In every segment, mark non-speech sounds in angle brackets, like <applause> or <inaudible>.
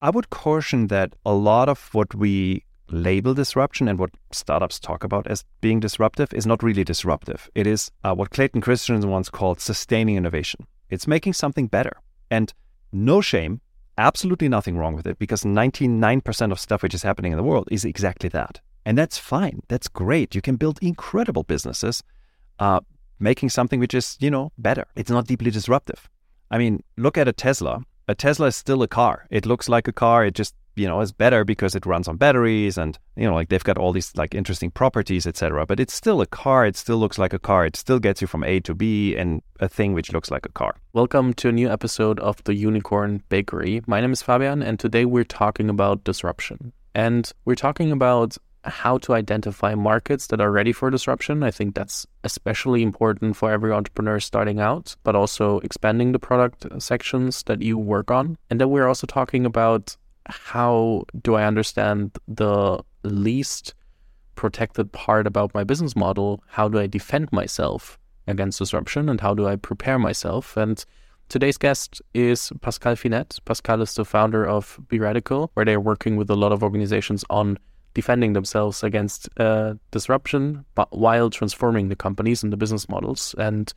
I would caution that a lot of what we label disruption and what startups talk about as being disruptive is not really disruptive. It is uh, what Clayton Christensen once called sustaining innovation. It's making something better. And no shame, absolutely nothing wrong with it because 99% of stuff which is happening in the world is exactly that. And that's fine. That's great. You can build incredible businesses uh, making something which is, you know, better. It's not deeply disruptive. I mean, look at a Tesla. A Tesla is still a car. It looks like a car. It just you know is better because it runs on batteries and you know like they've got all these like interesting properties etc but it's still a car. It still looks like a car. It still gets you from a to b and a thing which looks like a car. Welcome to a new episode of the unicorn bakery. My name is fabian and today we're talking about disruption. And we're talking about how to identify markets that are ready for disruption. I think that's especially important for every entrepreneur starting out, but also expanding the product sections that you work on. And then we're also talking about how do I understand the least protected part about my business model? How do I defend myself against disruption and how do I prepare myself? And today's guest is Pascal Finette. Pascal is the founder of Be Radical, where they're working with a lot of organizations on defending themselves against uh, disruption, but while transforming the companies and the business models. And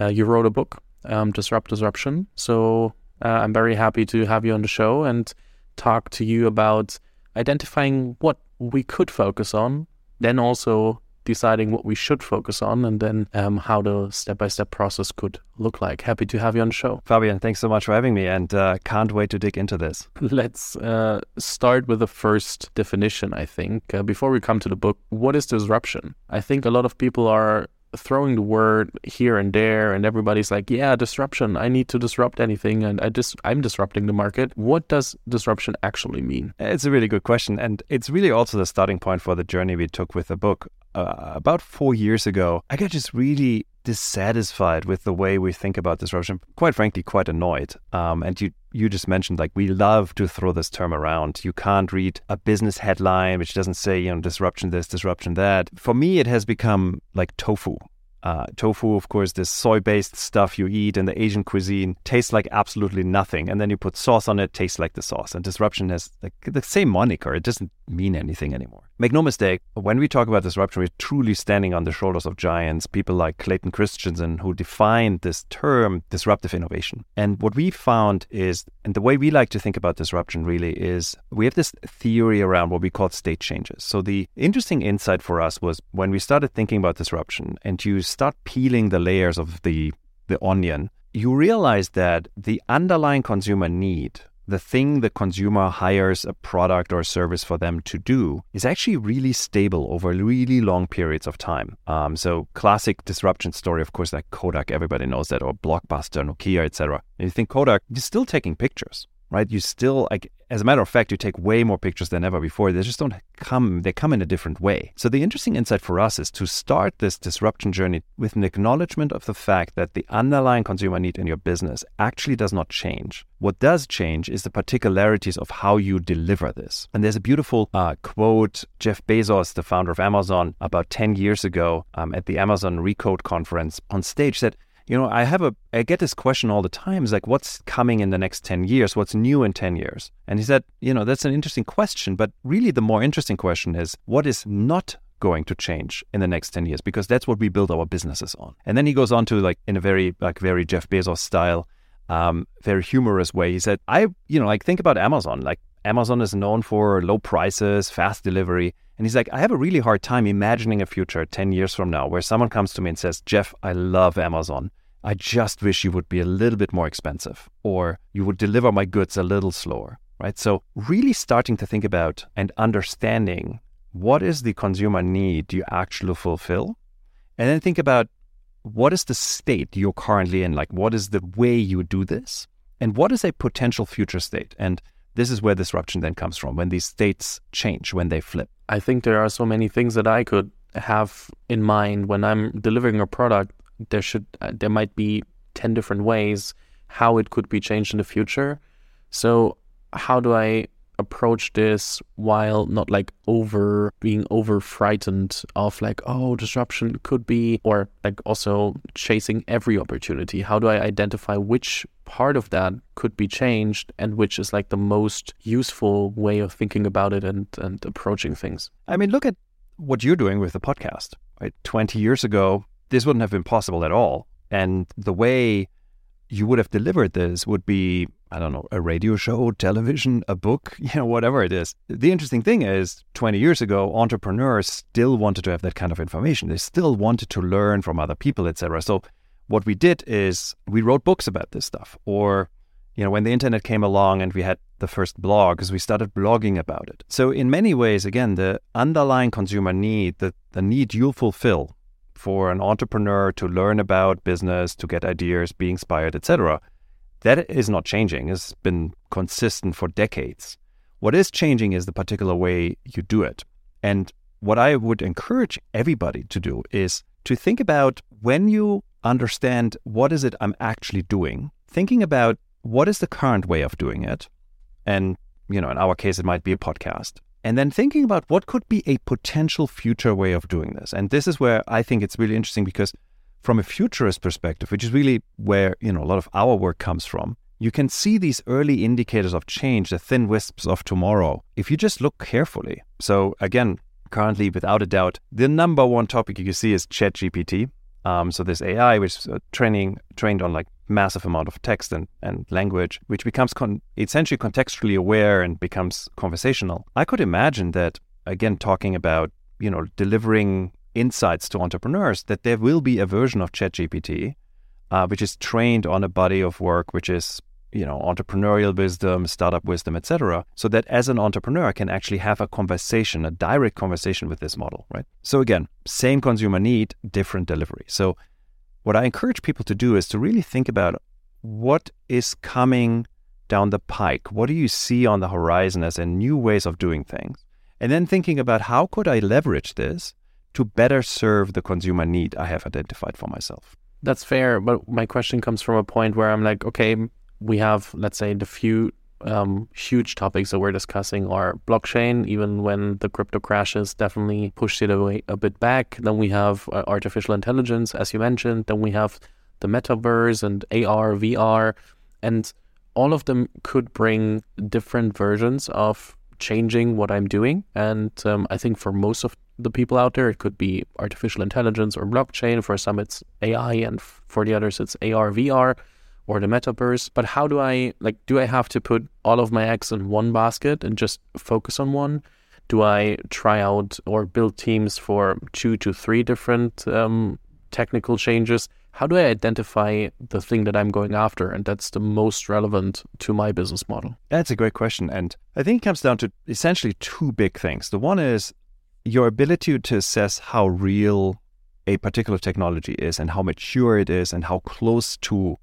uh, you wrote a book, um, Disrupt Disruption. So uh, I'm very happy to have you on the show and talk to you about identifying what we could focus on, then also deciding what we should focus on, and then um, how the step by step process could look like. Happy to have you on the show. Fabian, thanks so much for having me, and uh, can't wait to dig into this. <laughs> Let's uh, start with the first definition, I think. Uh, before we come to the book, what is disruption? I think a lot of people are throwing the word here and there and everybody's like yeah disruption i need to disrupt anything and i just i'm disrupting the market what does disruption actually mean it's a really good question and it's really also the starting point for the journey we took with the book uh, about four years ago i got just really dissatisfied with the way we think about disruption. Quite frankly, quite annoyed. Um, and you you just mentioned like we love to throw this term around. You can't read a business headline which doesn't say you know disruption this, disruption that. For me, it has become like tofu. Uh, tofu, of course, this soy based stuff you eat in the Asian cuisine tastes like absolutely nothing. And then you put sauce on it, tastes like the sauce. And disruption has like the same moniker. It doesn't mean anything anymore. Make no mistake, when we talk about disruption, we're truly standing on the shoulders of giants, people like Clayton Christensen, who defined this term disruptive innovation. And what we found is, and the way we like to think about disruption really is we have this theory around what we call state changes. So the interesting insight for us was when we started thinking about disruption and you start peeling the layers of the, the onion, you realize that the underlying consumer need, the thing the consumer hires a product or service for them to do, is actually really stable over really long periods of time. Um, so, classic disruption story, of course, like Kodak, everybody knows that, or Blockbuster, Nokia, etc. And you think Kodak, you're still taking pictures right? You still, like, as a matter of fact, you take way more pictures than ever before. They just don't come, they come in a different way. So the interesting insight for us is to start this disruption journey with an acknowledgement of the fact that the underlying consumer need in your business actually does not change. What does change is the particularities of how you deliver this. And there's a beautiful uh, quote, Jeff Bezos, the founder of Amazon, about 10 years ago um, at the Amazon Recode conference on stage said, you know, I have a, I get this question all the time. It's like, what's coming in the next 10 years? What's new in 10 years? And he said, you know, that's an interesting question. But really, the more interesting question is, what is not going to change in the next 10 years? Because that's what we build our businesses on. And then he goes on to, like, in a very, like, very Jeff Bezos style, um, very humorous way. He said, I, you know, like, think about Amazon. Like, Amazon is known for low prices, fast delivery. And he's like, I have a really hard time imagining a future 10 years from now where someone comes to me and says, Jeff, I love Amazon. I just wish you would be a little bit more expensive or you would deliver my goods a little slower, right? So, really starting to think about and understanding what is the consumer need you actually fulfill. And then think about what is the state you're currently in? Like, what is the way you do this? And what is a potential future state? And this is where disruption then comes from when these states change, when they flip. I think there are so many things that I could have in mind when I'm delivering a product. There should uh, there might be 10 different ways how it could be changed in the future. So how do I approach this while not like over being over frightened of like oh disruption could be or like also chasing every opportunity. How do i identify which part of that could be changed and which is like the most useful way of thinking about it and and approaching things? I mean look at what you're doing with the podcast right? 20 years ago this wouldn't have been possible at all. And the way you would have delivered this would be, I don't know, a radio show, television, a book, <laughs> you know, whatever it is. The interesting thing is, 20 years ago, entrepreneurs still wanted to have that kind of information. They still wanted to learn from other people, etc. So what we did is we wrote books about this stuff. Or, you know, when the internet came along and we had the first blogs, we started blogging about it. So in many ways, again, the underlying consumer need, the, the need you'll fulfill for an entrepreneur to learn about business, to get ideas, be inspired, etc. That is not changing. It's been consistent for decades. What is changing is the particular way you do it. And what I would encourage everybody to do is to think about when you understand what is it I'm actually doing, thinking about what is the current way of doing it. And, you know, in our case, it might be a podcast and then thinking about what could be a potential future way of doing this. And this is where I think it's really interesting because from a futurist perspective, which is really where, you know, a lot of our work comes from, you can see these early indicators of change, the thin wisps of tomorrow, if you just look carefully. So again, currently, without a doubt, the number one topic you can see is ChatGPT. Um, so this AI, which is uh, training trained on like massive amount of text and, and language, which becomes con- essentially contextually aware and becomes conversational. I could imagine that again, talking about you know delivering insights to entrepreneurs, that there will be a version of ChatGPT uh, which is trained on a body of work which is you know entrepreneurial wisdom startup wisdom etc so that as an entrepreneur I can actually have a conversation a direct conversation with this model right so again same consumer need different delivery so what I encourage people to do is to really think about what is coming down the pike. What do you see on the horizon as a new ways of doing things? And then thinking about how could I leverage this to better serve the consumer need I have identified for myself. That's fair, but my question comes from a point where I'm like, okay, we have let's say the few um, huge topics that we're discussing are blockchain, even when the crypto crashes definitely pushed it away a bit back. Then we have uh, artificial intelligence, as you mentioned. Then we have the metaverse and AR, VR, and all of them could bring different versions of changing what I'm doing. And um, I think for most of the people out there, it could be artificial intelligence or blockchain. For some, it's AI, and for the others, it's AR, VR or the metaverse. But how do I like do I have to put all of my eggs in one basket and just focus on one? Do I try out or build teams for two to three different um, technical changes? How do I identify the thing that I'm going after and that's the most relevant to my business model? That's a great question. And I think it comes down to essentially two big things. The one is your ability to assess how real a particular technology is and how mature it is and how close to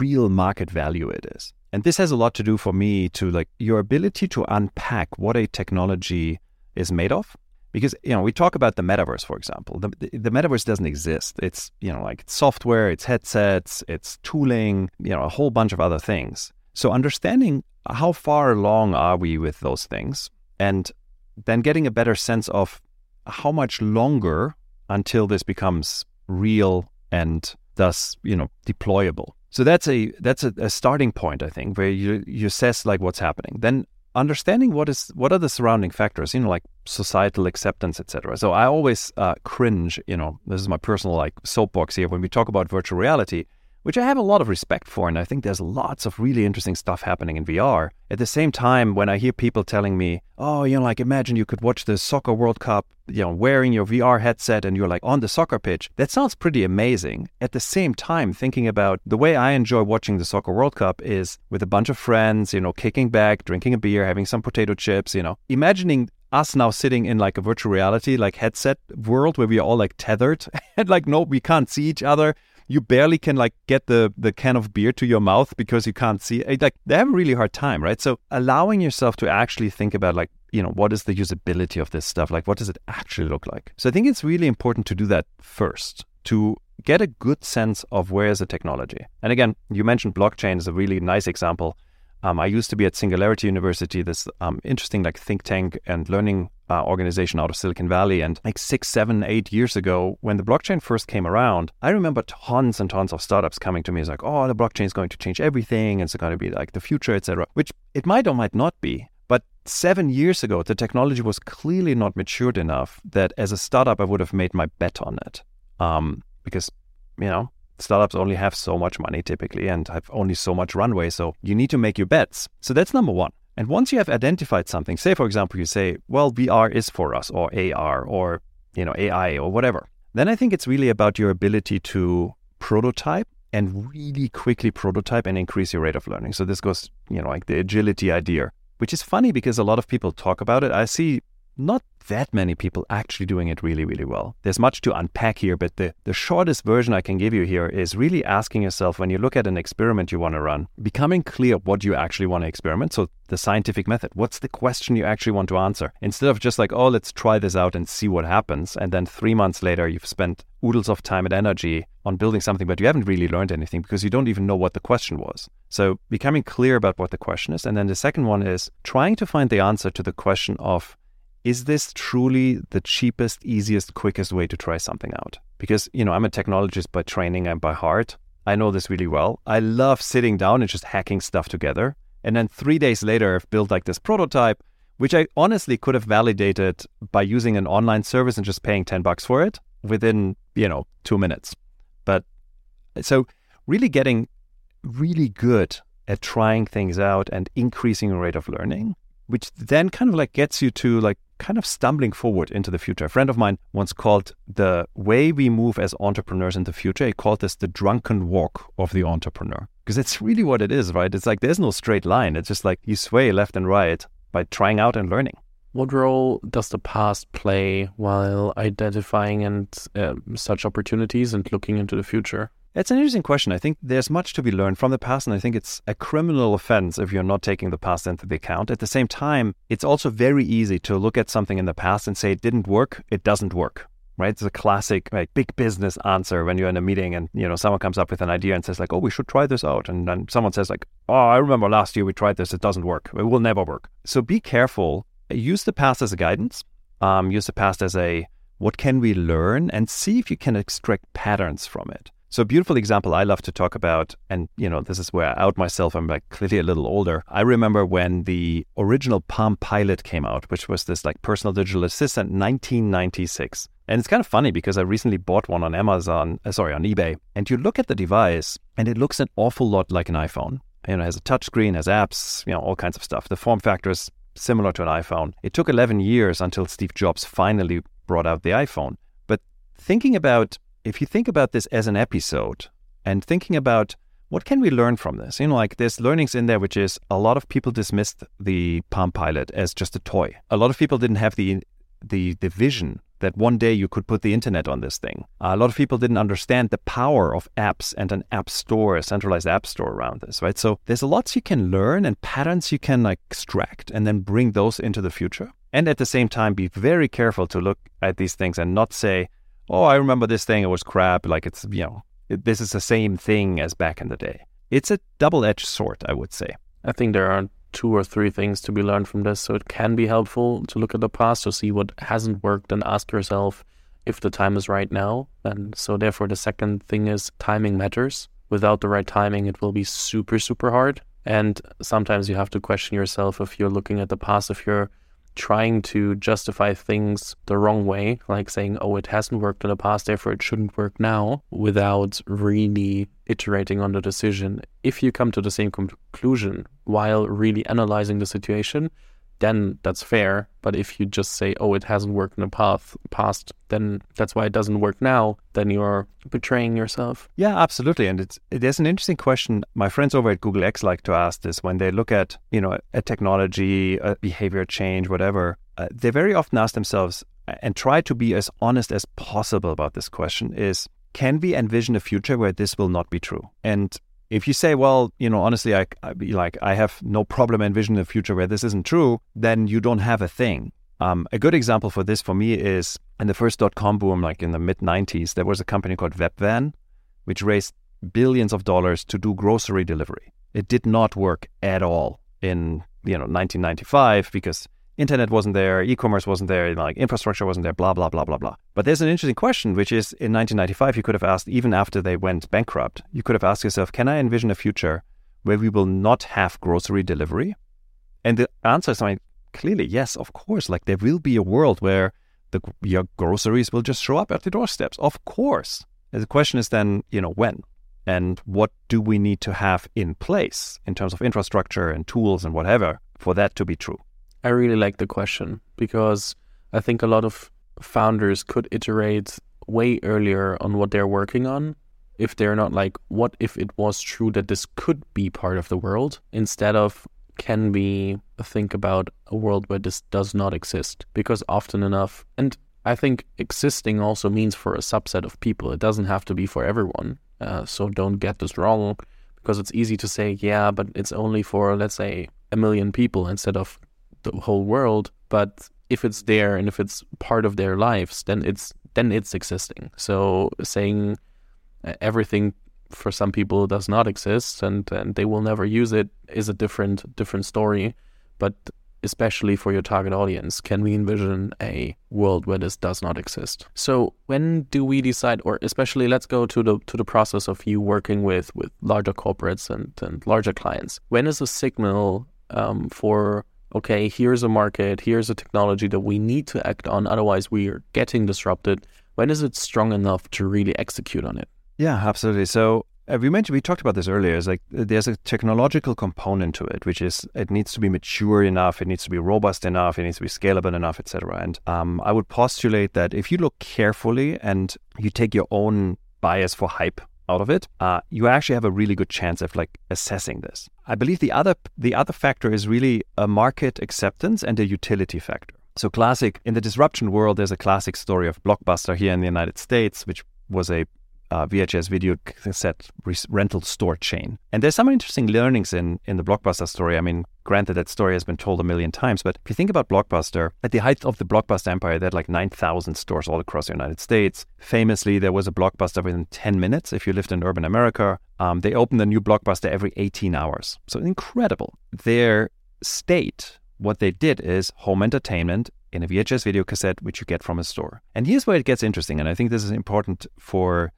real market value it is. And this has a lot to do for me to like your ability to unpack what a technology is made of. Because you know we talk about the metaverse, for example. The, the, the metaverse doesn't exist. It's you know like it's software, it's headsets, it's tooling, you know a whole bunch of other things. So understanding how far along are we with those things, and then getting a better sense of how much longer until this becomes real and thus you know deployable. So that's a that's a, a, starting point, I think, where you you assess like what's happening. Then understanding what is what are the surrounding factors, you know, like societal acceptance, etc. So I always uh, cringe, you know, this is my personal like soapbox here when we talk about virtual reality which I have a lot of respect for. And I think there's lots of really interesting stuff happening in VR. At the same time, when I hear people telling me, oh, you know, like imagine you could watch the soccer World Cup, you know, wearing your VR headset and you're like on the soccer pitch, that sounds pretty amazing. At the same time, thinking about the way I enjoy watching the soccer World Cup is with a bunch of friends, you know, kicking back, drinking a beer, having some potato chips, you know, imagining us now sitting in like a virtual reality like headset world where we are all like tethered <laughs> and like no we can't see each other you barely can like get the the can of beer to your mouth because you can't see it. like they have a really hard time right? So allowing yourself to actually think about like you know what is the usability of this stuff? Like what does it actually look like? So i think it's really important to do that first to get a good sense of where is the technology. And again you mentioned blockchain is a really nice example. Um, I used to be at Singularity University, this um, interesting like think tank and learning uh, organization out of Silicon Valley. And like six, seven, eight years ago, when the blockchain first came around, I remember tons and tons of startups coming to me as like, "Oh, the blockchain is going to change everything. And it's going to be like the future, etc." Which it might or might not be. But seven years ago, the technology was clearly not matured enough that as a startup, I would have made my bet on it. Um, because, you know, startups only have so much money typically and have only so much runway. So you need to make your bets. So that's number one. And once you have identified something, say for example, you say, well, VR is for us, or AR, or you know, AI, or whatever. Then I think it's really about your ability to prototype and really quickly prototype and increase your rate of learning. So this goes, you know, like the agility idea, which is funny because a lot of people talk about it. I see not that many people actually doing it really, really well. There's much to unpack here, but the, the shortest version I can give you here is really asking yourself when you look at an experiment you want to run, becoming clear what you actually want to experiment. So, the scientific method, what's the question you actually want to answer? Instead of just like, oh, let's try this out and see what happens. And then three months later, you've spent oodles of time and energy on building something, but you haven't really learned anything because you don't even know what the question was. So, becoming clear about what the question is. And then the second one is trying to find the answer to the question of, is this truly the cheapest, easiest, quickest way to try something out? Because, you know, I'm a technologist by training and by heart. I know this really well. I love sitting down and just hacking stuff together. And then three days later, I've built like this prototype, which I honestly could have validated by using an online service and just paying 10 bucks for it within, you know, two minutes. But so really getting really good at trying things out and increasing rate of learning, which then kind of like gets you to like kind of stumbling forward into the future. A friend of mine once called the way we move as entrepreneurs in the future, he called this the drunken walk of the entrepreneur. Because it's really what it is, right? It's like there's no straight line. It's just like you sway left and right by trying out and learning. What role does the past play while identifying and uh, such opportunities and looking into the future? It's an interesting question. I think there's much to be learned from the past, and I think it's a criminal offense if you're not taking the past into the account. At the same time, it's also very easy to look at something in the past and say it didn't work, it doesn't work. Right? It's a classic like big business answer when you're in a meeting and you know someone comes up with an idea and says like, "Oh, we should try this out," and then someone says like, "Oh, I remember last year we tried this; it doesn't work. It will never work." So be careful. Use the past as a guidance. Um, use the past as a what can we learn, and see if you can extract patterns from it. So a beautiful example I love to talk about, and you know, this is where I out myself. I'm like clearly a little older. I remember when the original Palm Pilot came out, which was this like personal digital assistant, 1996. And it's kind of funny because I recently bought one on Amazon, uh, sorry, on eBay. And you look at the device, and it looks an awful lot like an iPhone. You know, it has a touchscreen, has apps, you know, all kinds of stuff. The form factor is similar to an iPhone. It took 11 years until Steve Jobs finally brought out the iPhone. But thinking about if you think about this as an episode and thinking about what can we learn from this? You know, like there's learnings in there, which is a lot of people dismissed the Palm Pilot as just a toy. A lot of people didn't have the the the vision that one day you could put the internet on this thing. A lot of people didn't understand the power of apps and an app store, a centralized app store around this, right? So there's a lots you can learn and patterns you can like extract and then bring those into the future. And at the same time, be very careful to look at these things and not say, oh, I remember this thing, it was crap. Like it's, you know, it, this is the same thing as back in the day. It's a double edged sword, I would say. I think there are two or three things to be learned from this. So it can be helpful to look at the past to see what hasn't worked and ask yourself if the time is right now. And so, therefore, the second thing is timing matters. Without the right timing, it will be super, super hard. And sometimes you have to question yourself if you're looking at the past, if you're trying to justify things the wrong way, like saying, oh, it hasn't worked in the past, therefore it shouldn't work now, without really iterating on the decision. If you come to the same conclusion while really analyzing the situation, then that's fair. But if you just say, oh, it hasn't worked in the path, past, then that's why it doesn't work now, then you're betraying yourself. Yeah, absolutely. And it's there's an interesting question. My friends over at Google X like to ask this when they look at, you know, a technology, a behavior change, whatever. Uh, they very often ask themselves and try to be as honest as possible about this question is can we envision a future where this will not be true? And if you say, well, you know, honestly, I, I like I have no problem envisioning a future where this isn't true, then you don't have a thing. Um, a good example for this for me is in the first dot com boom, like in the mid 90s, there was a company called Webvan, which raised billions of dollars to do grocery delivery. It did not work at all in you know 1995 because internet wasn't there, e-commerce wasn't there, like infrastructure wasn't there, blah blah blah blah blah. But there's an interesting question, which is in 1995 you could have asked, even after they went bankrupt, you could have asked yourself, can I envision a future where we will not have grocery delivery? And the answer is like clearly yes, of course. Like there will be a world where the your groceries will just show up at the doorsteps, of course. And the question is then, you know, when and what do we need to have in place in terms of infrastructure and tools and whatever for that to be true? I really like the question because I think a lot of founders could iterate way earlier on what they're working on if they're not like, what if it was true that this could be part of the world instead of can we think about a world where this does not exist? Because often enough, and I think existing also means for a subset of people. It doesn't have to be for everyone. Uh, so don't get this wrong because it's easy to say, yeah, but it's only for, let's say, a million people instead of the whole world. But if it's there and if it's part of their lives, then it's then it's existing. So saying uh, everything for some people does not exist and, and they will never use it is a different different story. But especially for your target audience, can we envision a world where this does not exist? So when do we decide, or especially let's go to the to the process of you working with with larger corporates and, and larger clients. When is a signal um, for okay, here's a market, here's a technology that we need to act on, otherwise we are getting disrupted. When is it strong enough to really execute on it? Yeah, absolutely. So uh, we mentioned we talked about this earlier. It's like uh, there's a technological component to it, which is it needs to be mature enough, it needs to be robust enough, it needs to be scalable enough, etc. And um, I would postulate that if you look carefully and you take your own bias for hype out of it, uh, you actually have a really good chance of like assessing this. I believe the other the other factor is really a market acceptance and a utility factor. So classic in the disruption world, there's a classic story of Blockbuster here in the United States, which was a uh, VHS video cassette rental store chain. And there's some interesting learnings in, in the Blockbuster story. I mean, granted, that story has been told a million times, but if you think about Blockbuster, at the height of the Blockbuster empire, they had like 9,000 stores all across the United States. Famously, there was a Blockbuster within 10 minutes if you lived in urban America. Um, they opened a new Blockbuster every 18 hours. So incredible. Their state, what they did is home entertainment in a VHS video cassette, which you get from a store. And here's where it gets interesting. And I think this is important for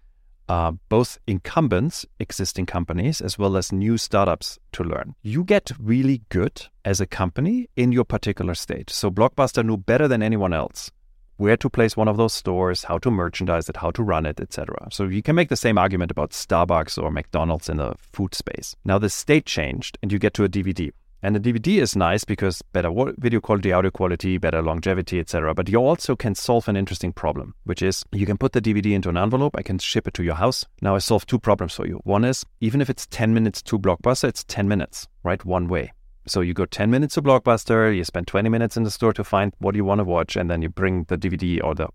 uh, both incumbents, existing companies, as well as new startups to learn. You get really good as a company in your particular state. So Blockbuster knew better than anyone else where to place one of those stores, how to merchandise it, how to run it, etc. So you can make the same argument about Starbucks or McDonald's in the food space. Now the state changed and you get to a DVD. And the DVD is nice because better video quality, audio quality, better longevity, etc. But you also can solve an interesting problem, which is you can put the DVD into an envelope. I can ship it to your house. Now I solve two problems for you. One is even if it's 10 minutes to Blockbuster, it's 10 minutes, right? One way. So you go 10 minutes to Blockbuster, you spend 20 minutes in the store to find what you want to watch, and then you bring the DVD or the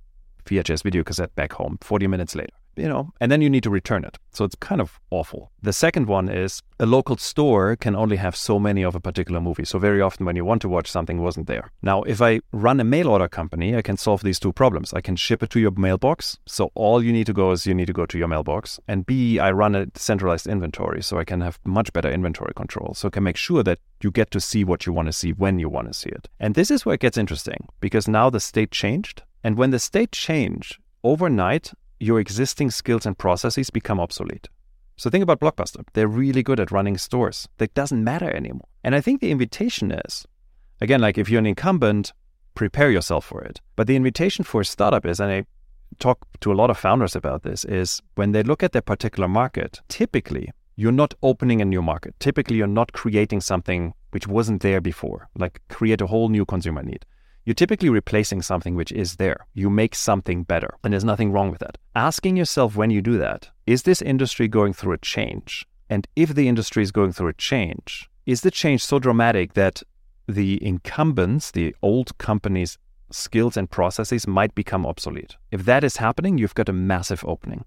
VHS video cassette back home 40 minutes later you know, and then you need to return it. So it's kind of awful. The second one is a local store can only have so many of a particular movie. So very often when you want to watch something wasn't there. Now, if I run a mail order company, I can solve these two problems. I can ship it to your mailbox. So all you need to go is you need to go to your mailbox. And B, I run a centralized inventory. So I can have much better inventory control. So I can make sure that you get to see what you want to see when you want to see it. And this is where it gets interesting because now the state changed. And when the state changed, overnight, your existing skills and processes become obsolete. So think about Blockbuster. They're really good at running stores. That doesn't matter anymore. And I think the invitation is, again, like if you're an incumbent, prepare yourself for it. But the invitation for a startup is, and I talk to a lot of founders about this, is when they look at their particular market, typically you're not opening a new market. Typically you're not creating something which wasn't there before, like create a whole new consumer need. You're typically replacing something which is there. You make something better, and there's nothing wrong with that. Asking yourself when you do that, is this industry going through a change? And if the industry is going through a change, is the change so dramatic that the incumbents, the old companies' skills and processes might become obsolete? If that is happening, you've got a massive opening.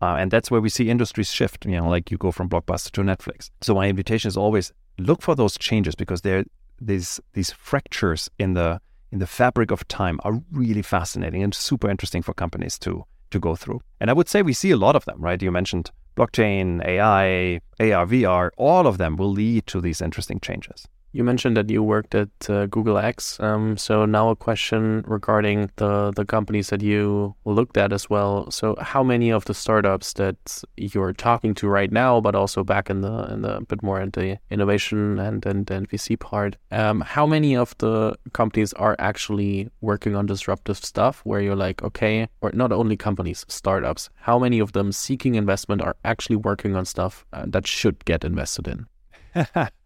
Uh, and that's where we see industries shift, you know, like you go from Blockbuster to Netflix. So my invitation is always look for those changes because there are these these fractures in the in the fabric of time are really fascinating and super interesting for companies to to go through. And I would say we see a lot of them, right? You mentioned blockchain, AI, AR, VR, all of them will lead to these interesting changes. You mentioned that you worked at uh, Google X. Um, so now a question regarding the the companies that you looked at as well. So how many of the startups that you're talking to right now, but also back in the in the bit more in the innovation and and, and VC part, um, how many of the companies are actually working on disruptive stuff? Where you're like, okay, or not only companies, startups. How many of them seeking investment are actually working on stuff uh, that should get invested in? <laughs>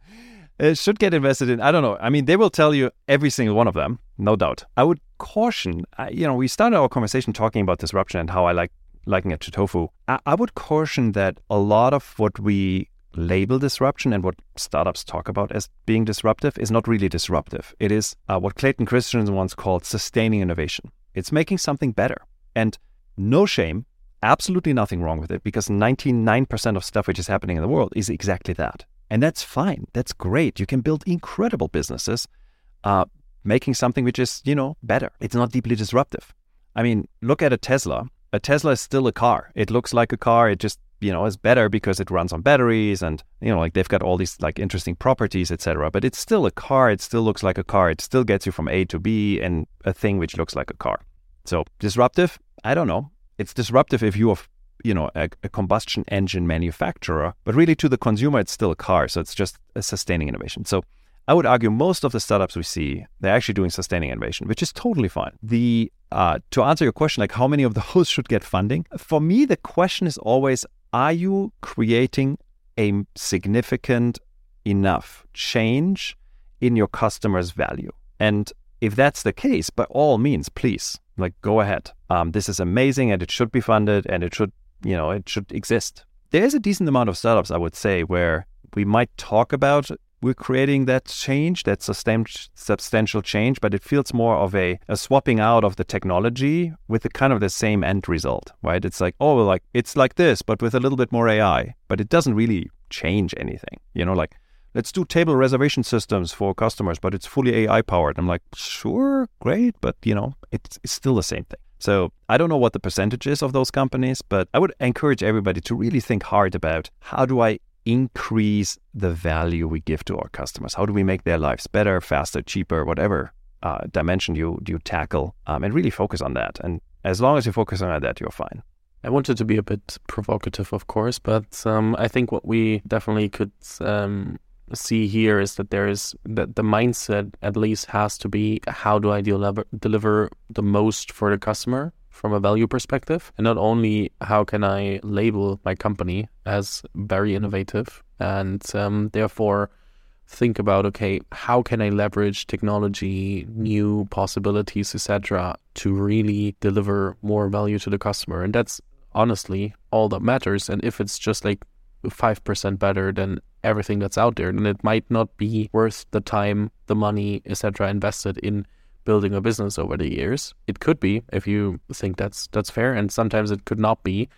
it should get invested in. I don't know. I mean, they will tell you every single one of them, no doubt. I would caution. you know, we started our conversation talking about disruption and how I like liking it to tofu. I, would caution that a lot of what we label disruption and what startups talk about as being disruptive is not really disruptive. It is uh, what Clayton Christensen once called sustaining innovation. It's making something better. And no shame, absolutely nothing wrong with it because 99% of stuff which is happening in the world is exactly that. And that's fine. That's great. You can build incredible businesses uh, making something which is, you know, better. It's not deeply disruptive. I mean, look at a Tesla. A Tesla is still a car. It looks like a car. It just, you know, is better because it runs on batteries and, you know, like they've got all these like interesting properties, etc. But it's still a car. It still looks like a car. It still gets you from A to B and a thing which looks like a car. So disruptive? I don't know. It's disruptive if you are you know a, a, combustion engine manufacturer but really to the consumer it's still a car so it's just a sustaining innovation. So i would argue most of the startups we see they're actually doing sustaining innovation which is totally fine. The uh, to answer your question like how many of those <laughs> should get funding? For me the question is always are you creating a significant enough change in your customers value? And if that's the case by all means please like go ahead. Um, this is amazing and it should be funded and it should you know, it should exist. There is a decent amount of startups, I would say, where we might talk about we're creating that change, that substantial change, but it feels more of a, a swapping out of the technology with the kind of the same end result, right? It's like, oh, like it's like this, but with a little bit more AI, but it doesn't really change anything. You know, like let's do table reservation systems for customers, but it's fully AI powered. I'm like, sure, great, but you know, it's, it's still the same thing. So I don't know what the percentage is of those companies, but I would encourage everybody to really think hard about how do I increase the value we give to our customers? How do we make their lives better, faster, cheaper, whatever uh, dimension you you tackle, um, and really focus on that. And as long as you focus on that, you're fine. I wanted to be a bit provocative, of course, but um, I think what we definitely could um, see here is that there is that the mindset at least has to be how do I deliver deliver the most for the customer from a value perspective, and not only how can I label my company as very innovative and um, therefore think about okay how can i leverage technology new possibilities etc to really deliver more value to the customer? And that's honestly all that matters. And if it's just like 5% better than everything that's out there, and it might not be worth the time, the money, etc. invested in building a business over the years. It could be if you think that's that's fair, and sometimes it could not be.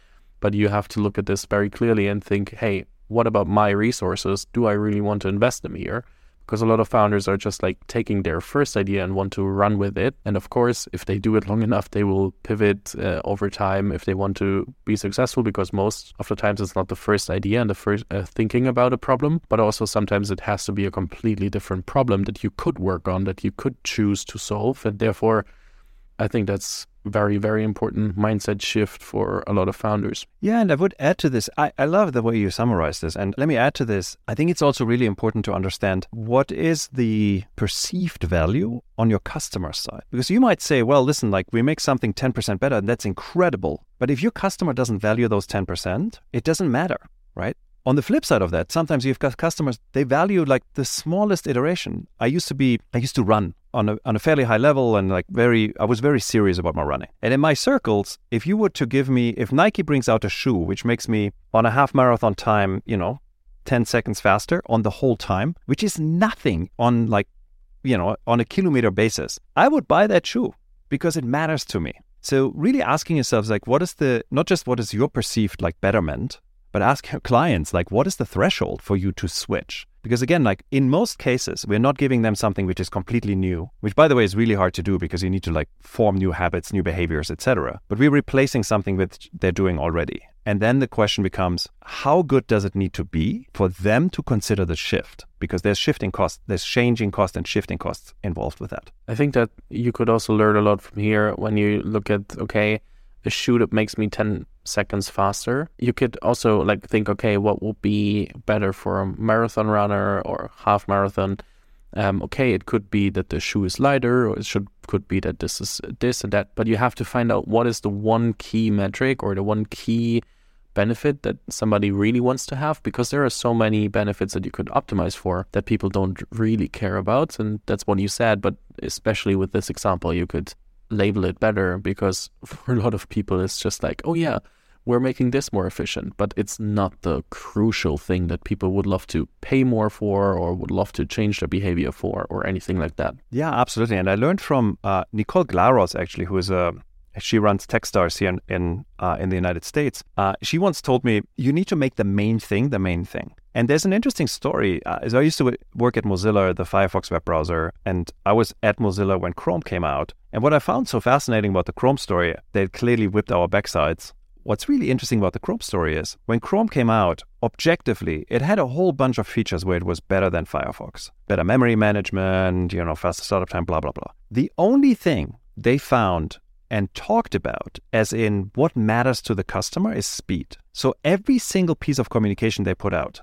But you have to look at this very clearly and think, hey, what about my resources? Do I really want to invest them here? Because a lot of founders are just like taking their first idea and want to run with it. And of course, if they do it long enough, they will pivot uh, over time if they want to be successful, because most of the times it's not the first idea and the first uh, thinking about a problem, but also sometimes it has to be a completely different problem that you could work on, that you could choose to solve. And therefore, I think that's very, very important mindset shift for a lot of founders. Yeah, and I would add to this, I, I love the way you summarize this. And let me add to this, I think it's also really important to understand what is the perceived value on your customer side. Because you might say, well, listen, like we make something 10% better, and that's incredible. But if your customer doesn't value those 10%, it doesn't matter, right? On the flip side of that, sometimes you've got customers, they value like the smallest iteration. I used to be, I used to run on a, on a fairly high level and like very, I was very serious about my running. And in my circles, if you were to give me, if Nike brings out a shoe which makes me on a half marathon time, you know, 10 seconds faster on the whole time, which is nothing on like, you know, on a kilometer basis, I would buy that shoe because it matters to me. So really asking yourselves like, what is the, not just what is your perceived like betterment, but ask your clients, like, what is the threshold for you to switch? Because again, like in most cases, we're not giving them something which is completely new, which by the way is really hard to do because you need to like form new habits, new behaviors, etc. But we're replacing something which they're doing already. And then the question becomes how good does it need to be for them to consider the shift? Because there's shifting costs, there's changing costs and shifting costs involved with that. I think that you could also learn a lot from here when you look at, okay, a shoe that makes me 10 seconds faster. You could also like think, okay, what would be better for a marathon runner or half marathon? Um, okay, it could be that the shoe is lighter, or it should could be that this is this and that. But you have to find out what is the one key metric or the one key benefit that somebody really wants to have because there are so many benefits that you could optimize for that people don't really care about and that's what you said but especially with this example you could label it better because <laughs> for a lot of people it's just like oh yeah we're making this more efficient but it's not the crucial thing that people would love to pay more for or would love to change their behavior for or anything like that yeah absolutely and i learned from uh, nicole glaros actually who is a she runs Techstars here in in, uh, in the United States. Uh, she once told me, "You need to make the main thing the main thing." And there's an interesting story. Uh, I used to work at Mozilla, the Firefox web browser, and I was at Mozilla when Chrome came out. And what I found so fascinating about the Chrome story, they clearly whipped our backsides. What's really interesting about the Chrome story is when Chrome came out, objectively, it had a whole bunch of features where it was better than Firefox. Better memory management, you know, faster startup time, blah, blah, blah. The only thing they found and talked about as in what matters to the customer is speed. So every single piece of communication they put out,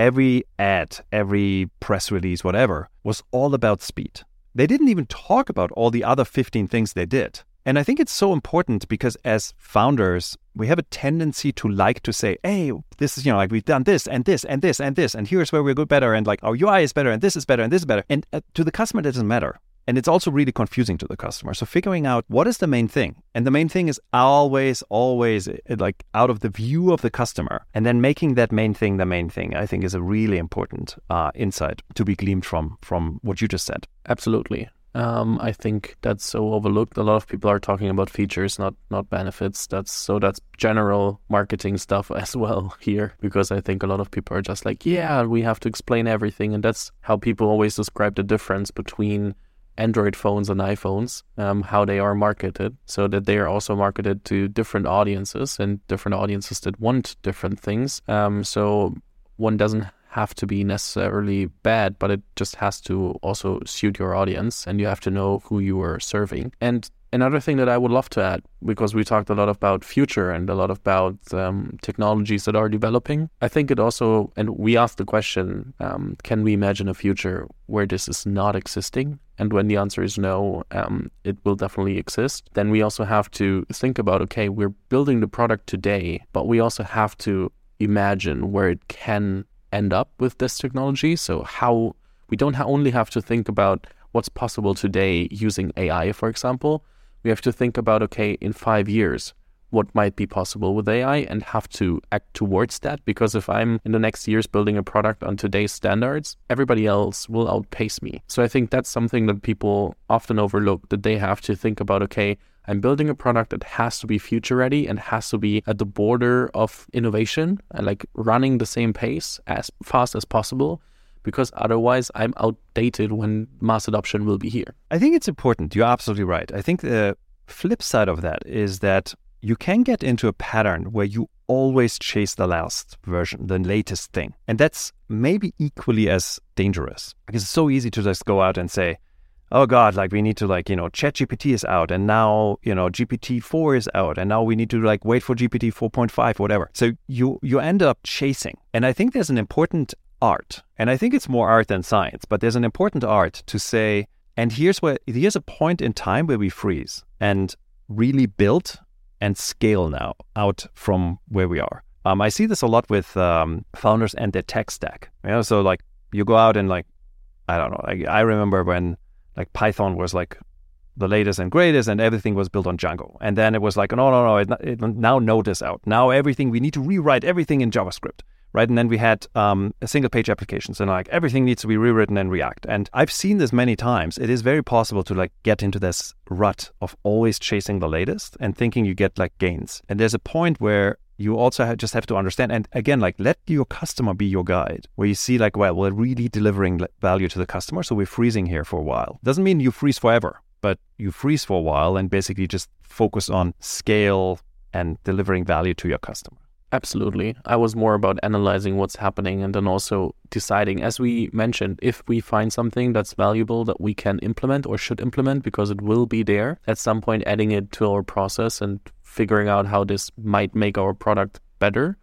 every ad, every press release, whatever, was all about speed. They didn't even talk about all the other 15 things they did. And I think it's so important because as founders, we have a tendency to like to say, hey, this is, you know, like we've done this and this and this and this, and here's where we're good better, and like our UI is better, and this is better, and this is better. And uh, to the customer, that doesn't matter. And it's also really confusing to the customer. So figuring out what is the main thing. And the main thing is always, always eh, like out of the view of the customer. And then making that main thing the main thing, I think is a really important uh, insight to be gleaned from from what you just said. Absolutely. Um, I think that's so overlooked. A lot of people are talking about features, not not benefits. That's so that's general marketing stuff <laughs> as well here, because I think a lot of people are just like, yeah, we have to explain everything, and that's how people always describe the difference between Android phones and iPhones, um, how they are marketed, so that they are also marketed to different audiences and different audiences that want different things. Um, so one doesn't have to be necessarily bad, but it just has to also suit your audience, and you have to know who you are serving. And another thing that I would love to add, because we talked a lot about future and a lot about um, technologies that are developing, I think it also, and we asked the question, um, can we imagine a future where this is not existing? And when the answer is no, um, it will definitely exist. Then we also have to think about, okay, we're building the product today, but we also have to imagine where it can end up with this technology. So how we don't only have to think about what's possible today using AI, for example, we have to think about okay, in five years, what might be possible with AI and have to act towards that. Because if I'm in the next years building a product on today's standards, everybody else will outpace me. So I think that's something that people often overlook that they have to think about okay, I'm building a product that has to be future ready and has to be at the border of innovation and like running the same pace as fast as possible because otherwise I'm outdated when mass adoption will be here. I think it's important. You're absolutely right. I think the flip side of that is that you can get into a pattern where you always chase the last version, the latest thing. And that's maybe equally as dangerous because it's so easy to just go out and say, oh God, like we need to like, you know, ChatGPT is out and now, you know, GPT-4 is out and now we need to like wait for GPT 4.5, whatever. So you you end up chasing. And I think there's an important art. And I think it's more art than science, but there's an important art to say, and here's where here's a point in time where we freeze and really build and scale now out from where we are. Um, I see this a lot with um, founders and their tech stack. You know, so like you go out and like I don't know. Like, I remember when like Python was like the latest and greatest, and everything was built on Django. And then it was like, no, no, no. It, it, now Node is out. Now everything we need to rewrite everything in JavaScript right? And then we had um, a single page applications, and like everything needs to be rewritten in React. And I've seen this many times. It is very possible to like get into this rut of always chasing the latest and thinking you get like gains. And there's a point where you also have, just have to understand. And again, like let your customer be your guide, where you see like, well, we're really delivering value to the customer, so we're freezing here for a while. Doesn't mean you freeze forever, but you freeze for a while and basically just focus on scale and delivering value to your customer. Absolutely. I was more about analyzing what's happening and then also deciding, as we mentioned, if we find something that's valuable that we can implement or should implement because it will be there, at some point adding it to our process and figuring out how this might make our product better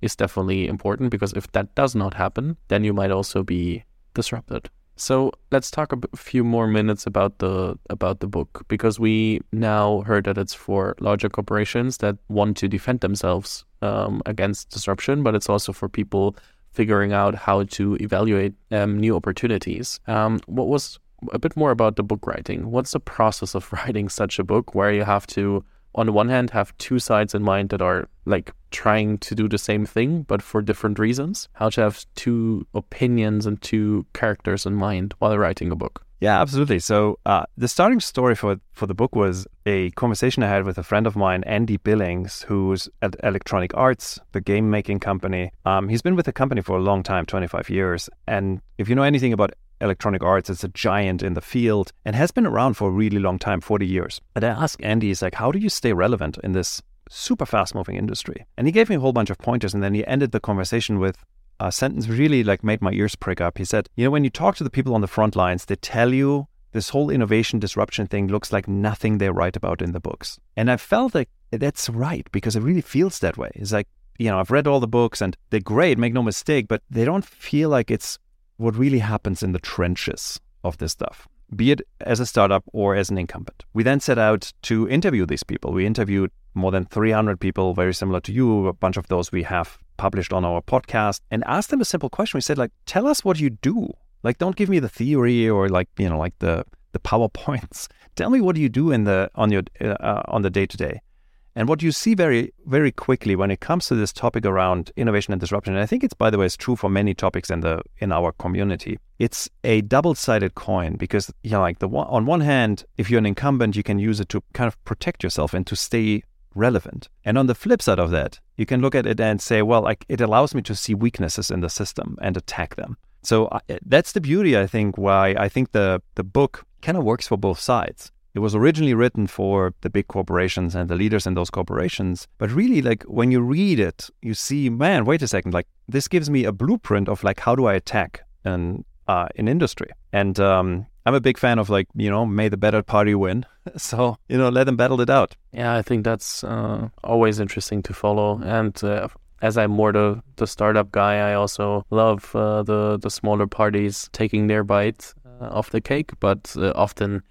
is definitely important because if that does not happen, then you might also be disrupted. So let's talk a few more minutes about the about the book because we now heard that it's for larger corporations that want to defend themselves um, against disruption, but it's also for people figuring out how to evaluate um, new opportunities. Um, what was a bit more about the book writing? What's the process of <laughs> writing such a book where you have to on the one hand have two sides in mind that are like trying to do the same thing but for different reasons. How to have two opinions and two characters in mind while writing a book. Yeah absolutely. So uh, the starting story for for the book was a conversation i had with a friend of mine andy billings who's at electronic arts the game making company. Um, he's been with the company for a long time 25 years. And if you know anything about Electronic Arts is a giant in the field and has been around for a really long time 40 years. And I asked Andy, he's like, how do you stay relevant in this super fast moving industry? And he gave me a whole bunch of pointers. And then he ended the conversation with a sentence really like made my ears prick up. He said, You know, when you talk to the people on the front lines, they tell you this whole innovation disruption thing looks like nothing they write about in the books. And I felt like that's right because it really feels that way. It's like, you know, I've read all the books and they're great, make no mistake, but they don't feel like it's what really happens in the trenches of this stuff, be it as a startup or as an incumbent. We then set out to interview these people. We interviewed more than 300 people, very similar to you. A bunch of those we have published on our podcast and asked them a simple question. We said, like, tell us what you do. Like, don't give me the theory or like, you know, like the, the <laughs> PowerPoints. Tell me what do you do in the, on your, uh, on the day to day. And what you see very, very quickly when it comes to this topic around innovation and disruption, and I think it's, by the way, it's true for many topics in the in our community. It's a double-sided coin because, you know, like the on one hand, if you're an incumbent, you can use it to kind of protect yourself and to stay relevant. And on the flip side of that, you can look at it and say, well, like it allows me to see weaknesses in the system and attack them. So uh, that's the beauty, I think, why I think the the book kind of works for both sides. It was originally written for the big corporations and the leaders in those corporations. But really, like when you read it, you see, man, wait a second, like this gives me a blueprint of like how do I attack an uh, an industry. And um, I'm a big fan of like you know, may the better party win. <laughs> so you know, let them battle it out. Yeah, I think that's uh, always interesting to follow. And uh, as I'm more the, the startup guy, I also love uh, the the smaller parties taking their bite uh, of the cake, but uh, often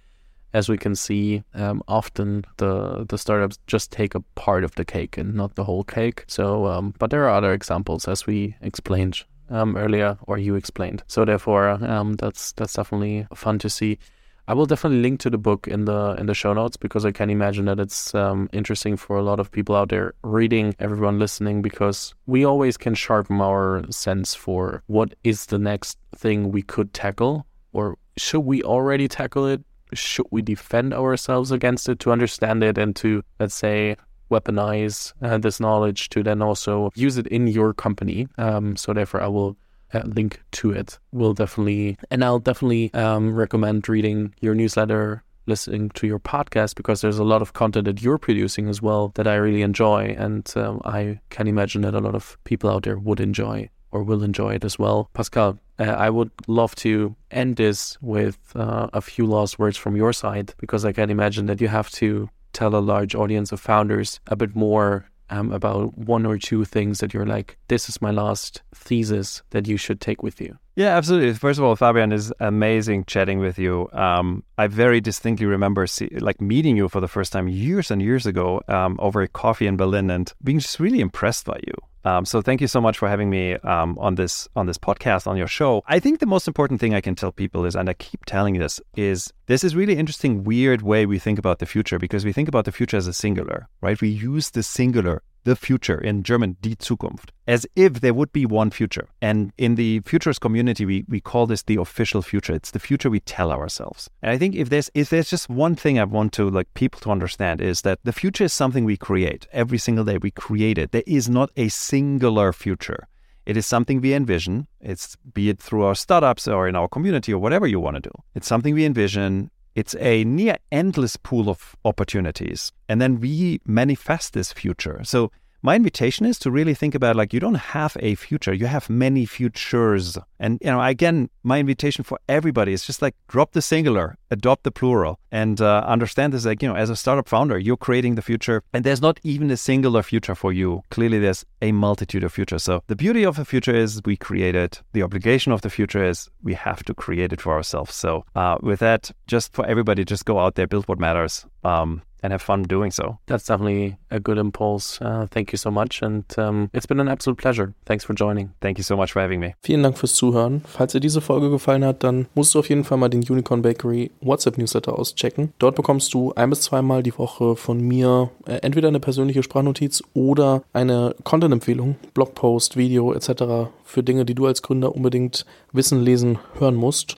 as we can see, um, often the the startups just take a part of the cake and not the whole cake. So, um, but there are other examples, as we explained um, earlier, or you explained. So, therefore, um, that's that's definitely fun to see. I will definitely link to the book in the in the show notes because I can imagine that it's um, interesting for a lot of people out there reading, everyone listening, because we always can sharpen our sense for what is the next thing we could tackle, or should we already tackle it? Should we defend ourselves against it to understand it and to, let's say, weaponize uh, this knowledge to then also use it in your company? Um, so, therefore, I will uh, link to it. Will definitely, and I'll definitely um, recommend reading your newsletter, listening to your podcast because there's a lot of content that you're producing as well that I really enjoy, and um, I can imagine that a lot of people out there would enjoy or will enjoy it as well. Pascal, uh, I would love to end this with uh, a few last words from your side because I can imagine that you have to tell a large audience of founders a bit more um, about one or two things that you're like, this is my last thesis that you should take with you. Yeah, absolutely. First of all, Fabian is amazing chatting with you. Um, I very distinctly remember see, like meeting you for the first time years and years ago um, over a coffee in Berlin and being just really impressed by you. Um, so thank you so much for having me um, on this on this podcast on your show. I think the most important thing I can tell people is, and I keep telling this, is this is really interesting, weird way we think about the future because we think about the future as a singular, right? We use the singular the future, in German, die Zukunft, as if there would be one future. And in the futures community, we, we call this the official future. It's the future we tell ourselves. And I think if there's if there's just one thing I want to like people to understand is that the future is something we create every single day. We create it. There is not a singular future. It is something we envision. It's be it through our startups or in our community or whatever you want to do. It's something we envision. It's a near endless pool of opportunities. And then we manifest this future. So my invitation is to really think about like you don't have a future you have many futures. And you know again my invitation for everybody is just like drop the singular adopt the plural and uh, understand this like you know as a startup founder you're creating the future and there's not even a singular future for you. Clearly there's a multitude of futures. So the beauty of the future is we create it the obligation of the future is we have to create it for ourselves. So uh, with that just for everybody just go out there build what matters um, and have fun doing so. That's definitely a good impulse. Uh, thank you so much. And um, it's been an absolute pleasure. Thanks for joining. Thank you so much for having me. Vielen Dank fürs Zuhören. Falls dir diese Folge gefallen hat, dann musst du auf jeden Fall mal den Unicorn Bakery WhatsApp Newsletter auschecken. Dort bekommst du ein bis zweimal die Woche von mir äh, entweder eine persönliche Sprachnotiz oder eine Content-Empfehlung, Blogpost, Video etc. für Dinge, die du als Gründer unbedingt wissen, lesen, hören musst.